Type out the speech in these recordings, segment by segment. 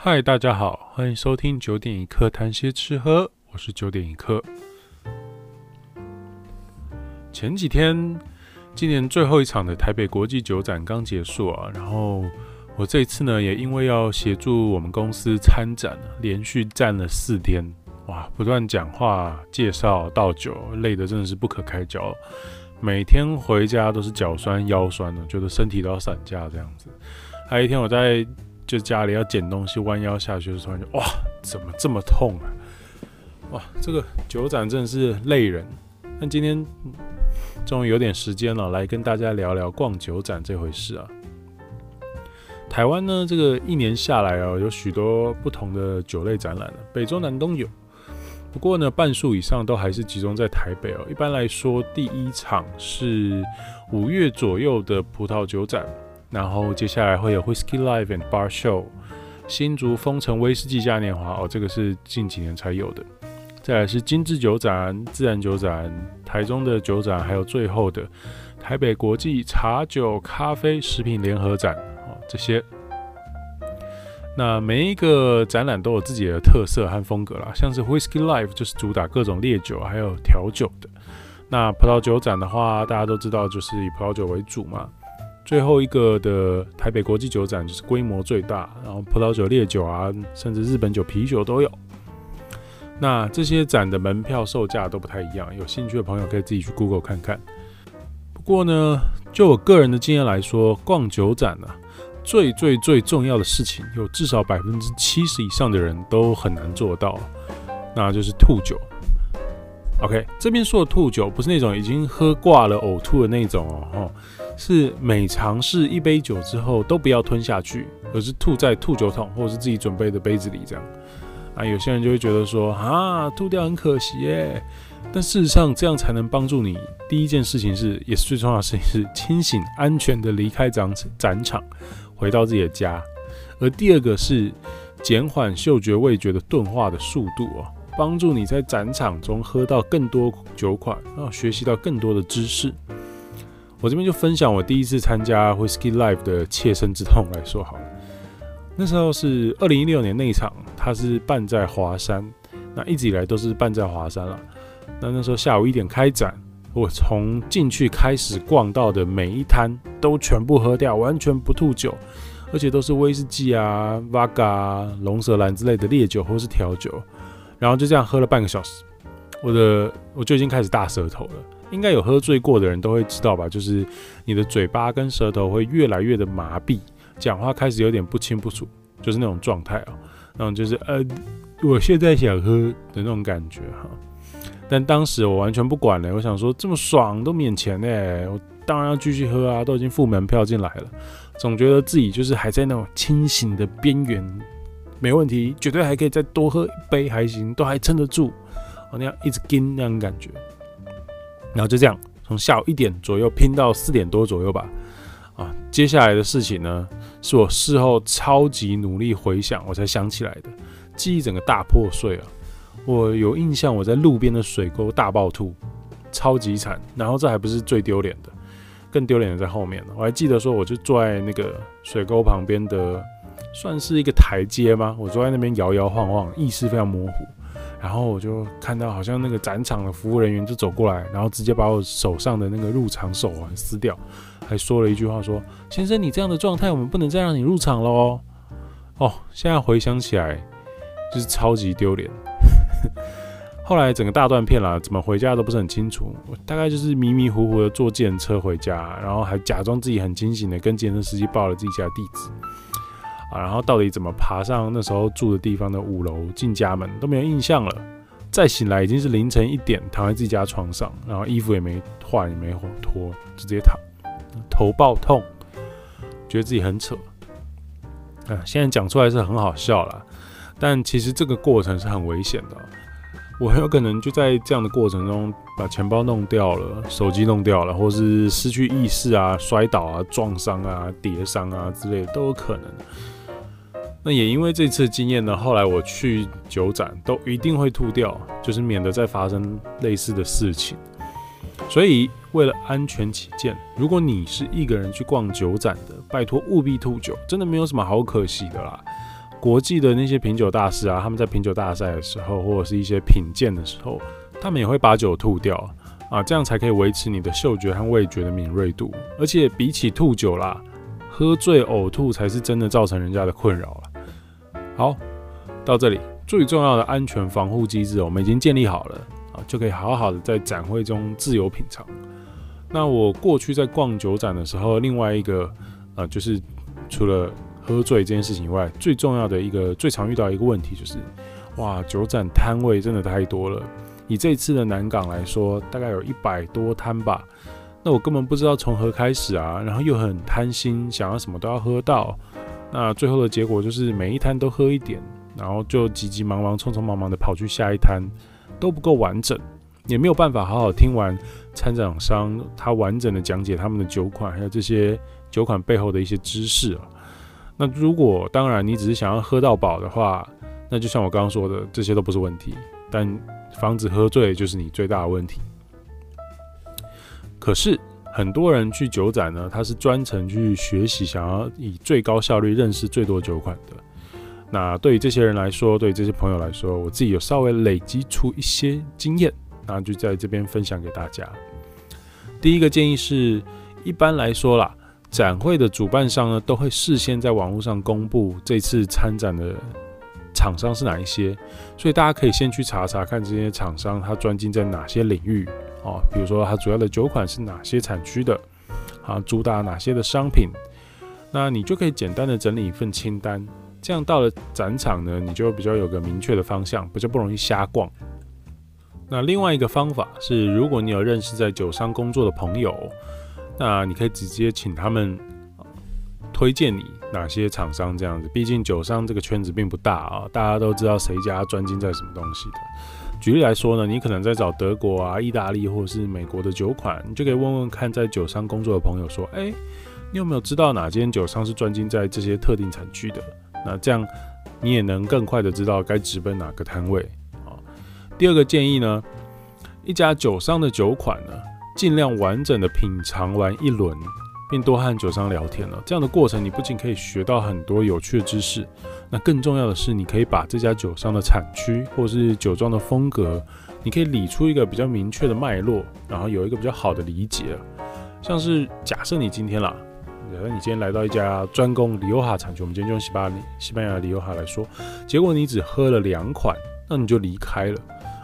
嗨，大家好，欢迎收听九点一刻谈些吃喝，我是九点一刻。前几天，今年最后一场的台北国际酒展刚结束啊，然后我这一次呢，也因为要协助我们公司参展，连续站了四天，哇，不断讲话、介绍、倒酒，累得真的是不可开交。每天回家都是脚酸腰酸的，觉得身体都要散架这样子。还有一天我在。就家里要捡东西，弯腰下去的时候，突然就哇，怎么这么痛啊？哇，这个酒展真的是累人。但今天终于有点时间了，来跟大家聊聊逛酒展这回事啊。台湾呢，这个一年下来哦，有许多不同的酒类展览了，北中南都有。不过呢，半数以上都还是集中在台北哦。一般来说，第一场是五月左右的葡萄酒展。然后接下来会有 Whisky Live and Bar Show，新竹丰城威士忌嘉年华哦，这个是近几年才有的。再来是精致酒展、自然酒展、台中的酒展，还有最后的台北国际茶酒咖啡食品联合展哦，这些。那每一个展览都有自己的特色和风格啦，像是 Whisky Live 就是主打各种烈酒还有调酒的。那葡萄酒展的话，大家都知道就是以葡萄酒为主嘛。最后一个的台北国际酒展就是规模最大，然后葡萄酒、烈酒啊，甚至日本酒、啤酒都有。那这些展的门票售价都不太一样，有兴趣的朋友可以自己去 Google 看看。不过呢，就我个人的经验来说，逛酒展呢、啊，最最最重要的事情，有至少百分之七十以上的人都很难做到，那就是吐酒。OK，这边说的吐酒不是那种已经喝挂了呕吐的那种哦。是每尝试一杯酒之后都不要吞下去，而是吐在吐酒桶或者是自己准备的杯子里这样。啊，有些人就会觉得说啊，吐掉很可惜耶。但事实上这样才能帮助你。第一件事情是，也是最重要的事情是清醒、安全的离开展展场，回到自己的家。而第二个是减缓嗅觉味觉的钝化的速度哦，帮助你在展场中喝到更多酒款，然后学习到更多的知识。我这边就分享我第一次参加 Whisky Live 的切身之痛来说好了。那时候是二零一六年那一场，它是办在华山，那一直以来都是办在华山了。那那时候下午一点开展，我从进去开始逛到的每一摊都全部喝掉，完全不吐酒，而且都是威士忌啊、Vaga、龙舌兰之类的烈酒或是调酒，然后就这样喝了半个小时，我的我就已经开始大舌头了。应该有喝醉过的人都会知道吧，就是你的嘴巴跟舌头会越来越的麻痹，讲话开始有点不清不楚，就是那种状态啊，然后就是呃，我现在想喝的那种感觉哈。但当时我完全不管了，我想说这么爽都免钱呢，我当然要继续喝啊，都已经付门票进来了，总觉得自己就是还在那种清醒的边缘，没问题，绝对还可以再多喝一杯还行，都还撑得住，我那样一直跟那种感觉。然后就这样，从下午一点左右拼到四点多左右吧。啊，接下来的事情呢，是我事后超级努力回想，我才想起来的，记忆整个大破碎啊！我有印象，我在路边的水沟大爆吐，超级惨。然后这还不是最丢脸的，更丢脸的在后面。我还记得说，我就坐在那个水沟旁边的，算是一个台阶吗？我坐在那边摇摇晃晃，意识非常模糊。然后我就看到，好像那个展场的服务人员就走过来，然后直接把我手上的那个入场手环撕掉，还说了一句话说：“先生，你这样的状态，我们不能再让你入场了哦。”哦，现在回想起来，就是超级丢脸。后来整个大断片了，怎么回家都不是很清楚。我大概就是迷迷糊糊的坐计程车回家，然后还假装自己很清醒的跟计程车司机报了自己家地址。啊，然后到底怎么爬上那时候住的地方的五楼进家门都没有印象了。再醒来已经是凌晨一点，躺在自己家床上，然后衣服也没换也没脱，直接躺，头爆痛，觉得自己很扯。啊，现在讲出来是很好笑啦，但其实这个过程是很危险的。我很有可能就在这样的过程中把钱包弄掉了，手机弄掉了，或是失去意识啊、摔倒啊、撞伤啊、跌伤啊之类的都有可能。那也因为这次经验呢，后来我去酒展都一定会吐掉，就是免得再发生类似的事情。所以为了安全起见，如果你是一个人去逛酒展的，拜托务必吐酒，真的没有什么好可惜的啦。国际的那些品酒大师啊，他们在品酒大赛的时候，或者是一些品鉴的时候，他们也会把酒吐掉啊，这样才可以维持你的嗅觉和味觉的敏锐度。而且比起吐酒啦，喝醉呕吐才是真的造成人家的困扰了。好，到这里最重要的安全防护机制，我们已经建立好了啊，就可以好好的在展会中自由品尝。那我过去在逛酒展的时候，另外一个呃，就是除了喝醉这件事情以外，最重要的一个、最常遇到一个问题就是，哇，酒展摊位真的太多了。以这次的南港来说，大概有一百多摊吧。那我根本不知道从何开始啊，然后又很贪心，想要什么都要喝到。那最后的结果就是每一摊都喝一点，然后就急急忙忙、匆匆忙忙的跑去下一摊，都不够完整，也没有办法好好听完参展商他完整的讲解他们的酒款，还有这些酒款背后的一些知识啊。那如果当然你只是想要喝到饱的话，那就像我刚刚说的，这些都不是问题。但防止喝醉就是你最大的问题。可是很多人去酒展呢，他是专程去学习，想要以最高效率认识最多酒款的。那对于这些人来说，对于这些朋友来说，我自己有稍微累积出一些经验，那就在这边分享给大家。第一个建议是，一般来说啦。展会的主办商呢，都会事先在网络上公布这次参展的厂商是哪一些，所以大家可以先去查查看这些厂商他专精在哪些领域哦，比如说他主要的酒款是哪些产区的，啊，主打哪些的商品，那你就可以简单的整理一份清单，这样到了展场呢，你就比较有个明确的方向，比较不容易瞎逛。那另外一个方法是，如果你有认识在酒商工作的朋友。那你可以直接请他们推荐你哪些厂商这样子，毕竟酒商这个圈子并不大啊，大家都知道谁家专精在什么东西的。举例来说呢，你可能在找德国啊、意大利或是美国的酒款，你就可以问问看在酒商工作的朋友说，哎，你有没有知道哪间酒商是专精在这些特定产区的？那这样你也能更快的知道该直奔哪个摊位啊。第二个建议呢，一家酒商的酒款呢。尽量完整的品尝完一轮，并多和酒商聊天了。这样的过程，你不仅可以学到很多有趣的知识，那更重要的是，你可以把这家酒商的产区或是酒庄的风格，你可以理出一个比较明确的脉络，然后有一个比较好的理解。像是假设你今天啦，假设你今天来到一家专攻里欧哈产区，我们今天就用西班牙西班牙的里欧哈来说，结果你只喝了两款，那你就离开了。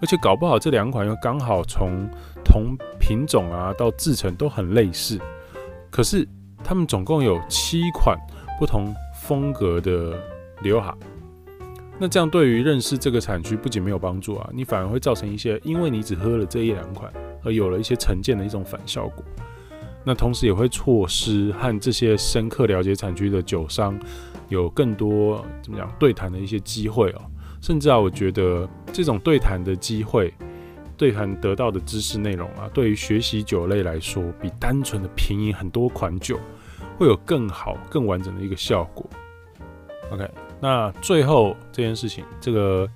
而且搞不好这两款又刚好从同品种啊到制成都很类似，可是他们总共有七款不同风格的里欧哈。那这样对于认识这个产区不仅没有帮助啊，你反而会造成一些因为你只喝了这一两款而有了一些成见的一种反效果。那同时也会错失和这些深刻了解产区的酒商有更多怎么讲对谈的一些机会哦。甚至啊，我觉得这种对谈的机会，对谈得到的知识内容啊，对于学习酒类来说，比单纯的品饮很多款酒会有更好、更完整的一个效果。OK，那最后这件事情，这个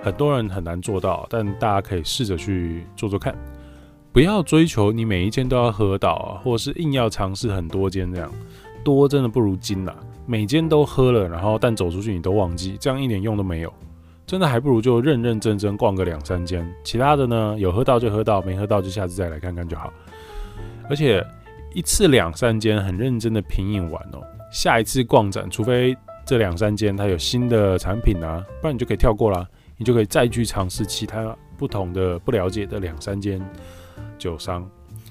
很多人很难做到，但大家可以试着去做做看。不要追求你每一间都要喝到啊，或者是硬要尝试很多间这样，多真的不如精啦。每间都喝了，然后但走出去你都忘记，这样一点用都没有。真的还不如就认认真真逛个两三间，其他的呢，有喝到就喝到，没喝到就下次再来看看就好。而且一次两三间很认真的品饮完哦，下一次逛展，除非这两三间它有新的产品啊，不然你就可以跳过啦，你就可以再去尝试其他不同的不了解的两三间酒商，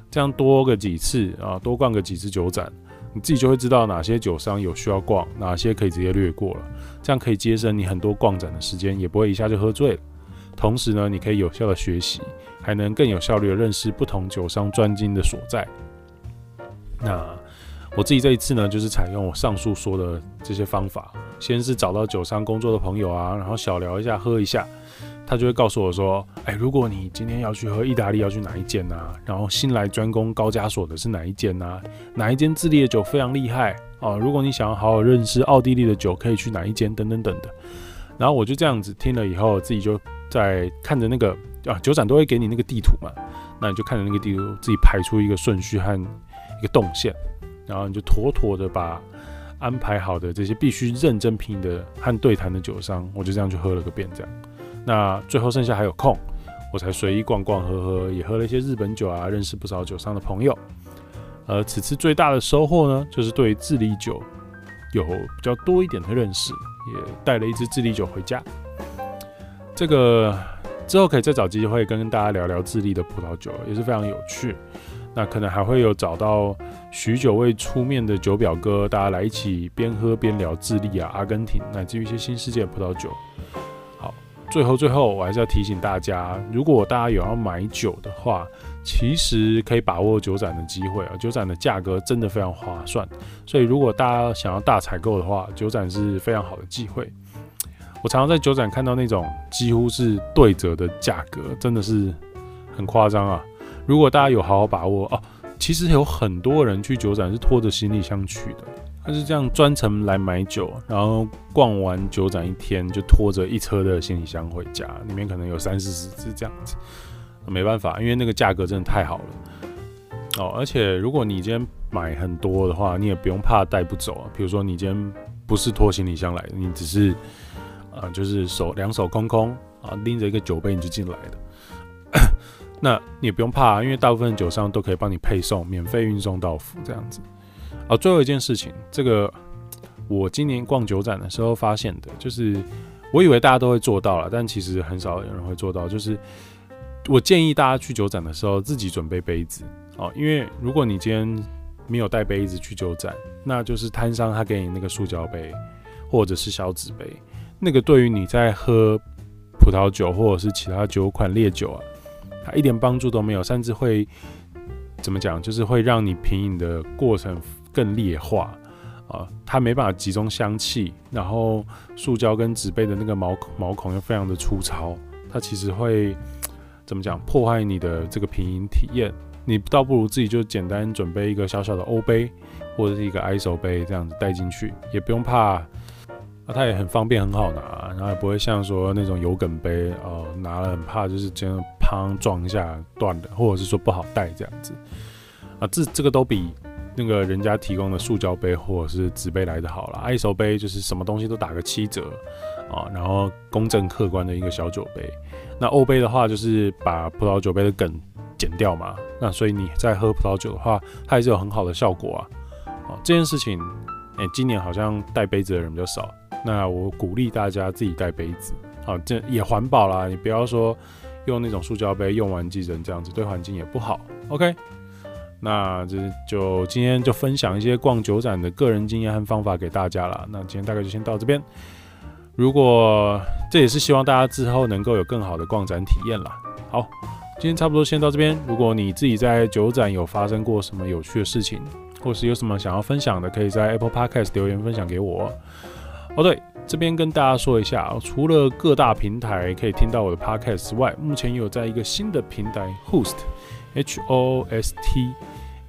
这样多个几次啊，多逛个几次酒展。你自己就会知道哪些酒商有需要逛，哪些可以直接略过了，这样可以节省你很多逛展的时间，也不会一下就喝醉了。同时呢，你可以有效的学习，还能更有效率的认识不同酒商专精的所在。那我自己这一次呢，就是采用我上述说的这些方法，先是找到酒商工作的朋友啊，然后小聊一下，喝一下。他就会告诉我说：“哎，如果你今天要去喝意大利，要去哪一间啊？然后新来专攻高加索的是哪一间啊？哪一间智利的酒非常厉害哦？如果你想要好好认识奥地利的酒，可以去哪一间？等等等的。然后我就这样子听了以后，自己就在看着那个啊，酒展都会给你那个地图嘛，那你就看着那个地图，自己排出一个顺序和一个动线，然后你就妥妥的把安排好的这些必须认真品的和对谈的酒商，我就这样去喝了个遍。这样，那最后剩下还有空，我才随意逛逛喝喝，也喝了一些日本酒啊，认识不少酒商的朋友。而此次最大的收获呢，就是对智利酒有比较多一点的认识，也带了一支智利酒回家。这个之后可以再找机会跟大家聊聊智利的葡萄酒，也是非常有趣。那可能还会有找到许久未出面的酒表哥，大家来一起边喝边聊智利啊、阿根廷，乃至于一些新世界葡萄酒。最后最后我还是要提醒大家，如果大家有要买酒的话，其实可以把握酒展的机会啊，酒展的价格真的非常划算。所以如果大家想要大采购的话，酒展是非常好的机会。我常常在酒展看到那种几乎是对折的价格，真的是很夸张啊。如果大家有好好把握哦，其实有很多人去酒展是拖着行李箱去的，他是这样专程来买酒，然后逛完酒展一天就拖着一车的行李箱回家，里面可能有三四十支这样子，没办法，因为那个价格真的太好了哦。而且如果你今天买很多的话，你也不用怕带不走啊。比如说你今天不是拖行李箱来的，你只是啊、就是手两手空空啊，拎着一个酒杯你就进来的。那你也不用怕，因为大部分酒商都可以帮你配送，免费运送到府这样子。好，最后一件事情，这个我今年逛酒展的时候发现的，就是我以为大家都会做到了，但其实很少有人会做到。就是我建议大家去酒展的时候自己准备杯子哦，因为如果你今天没有带杯子去酒展，那就是摊商他给你那个塑胶杯或者是小纸杯，那个对于你在喝葡萄酒或者是其他酒款烈酒啊。它一点帮助都没有，甚至会怎么讲？就是会让你品饮的过程更劣化啊！它没办法集中香气，然后塑胶跟纸杯的那个毛毛孔又非常的粗糙，它其实会怎么讲？破坏你的这个品饮体验。你倒不如自己就简单准备一个小小的欧杯或者是一个 ISO 杯这样子带进去，也不用怕。啊，它也很方便，很好拿，然后也不会像说那种有梗杯哦，拿了很怕就是这样砰撞一下断的，或者是说不好带这样子。啊，这这个都比那个人家提供的塑胶杯或者是纸杯来的好了。爱手杯就是什么东西都打个七折啊，然后公正客观的一个小酒杯。那欧杯的话就是把葡萄酒杯的梗剪掉嘛，那所以你在喝葡萄酒的话，它还是有很好的效果啊。哦，这件事情，哎，今年好像带杯子的人比较少。那我鼓励大家自己带杯子，啊，这也环保啦。你不要说用那种塑胶杯，用完即扔这样子，对环境也不好。OK，那这就今天就分享一些逛酒展的个人经验和方法给大家了。那今天大概就先到这边。如果这也是希望大家之后能够有更好的逛展体验啦。好，今天差不多先到这边。如果你自己在酒展有发生过什么有趣的事情，或是有什么想要分享的，可以在 Apple Podcast 留言分享给我。哦，对，这边跟大家说一下，除了各大平台可以听到我的 podcast 之外，目前有在一个新的平台 Host H O S T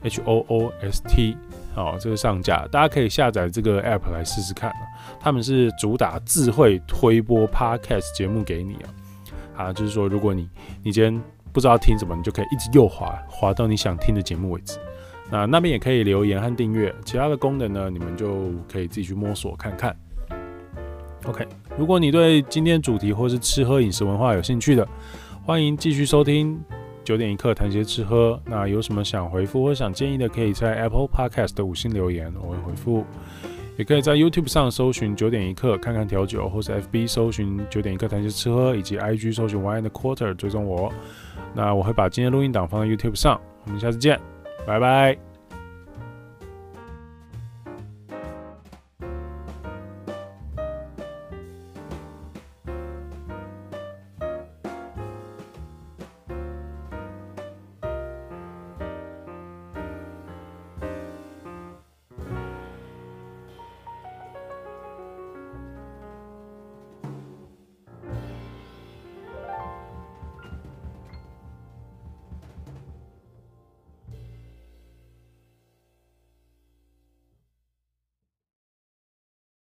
H O O S T 好，这个上架，大家可以下载这个 app 来试试看。他们是主打智慧推播 podcast 节目给你啊，啊，就是说，如果你你今天不知道听什么，你就可以一直右滑滑到你想听的节目为止。那那边也可以留言和订阅，其他的功能呢，你们就可以自己去摸索看看。OK，如果你对今天主题或是吃喝饮食文化有兴趣的，欢迎继续收听九点一刻谈些吃喝。那有什么想回复或想建议的，可以在 Apple Podcast 的五星留言，我会回复。也可以在 YouTube 上搜寻九点一刻看看调酒，或是 FB 搜寻九点一刻谈些吃喝，以及 IG 搜寻 Wine and Quarter 追踪我。那我会把今天录音档放在 YouTube 上。我们下次见，拜拜。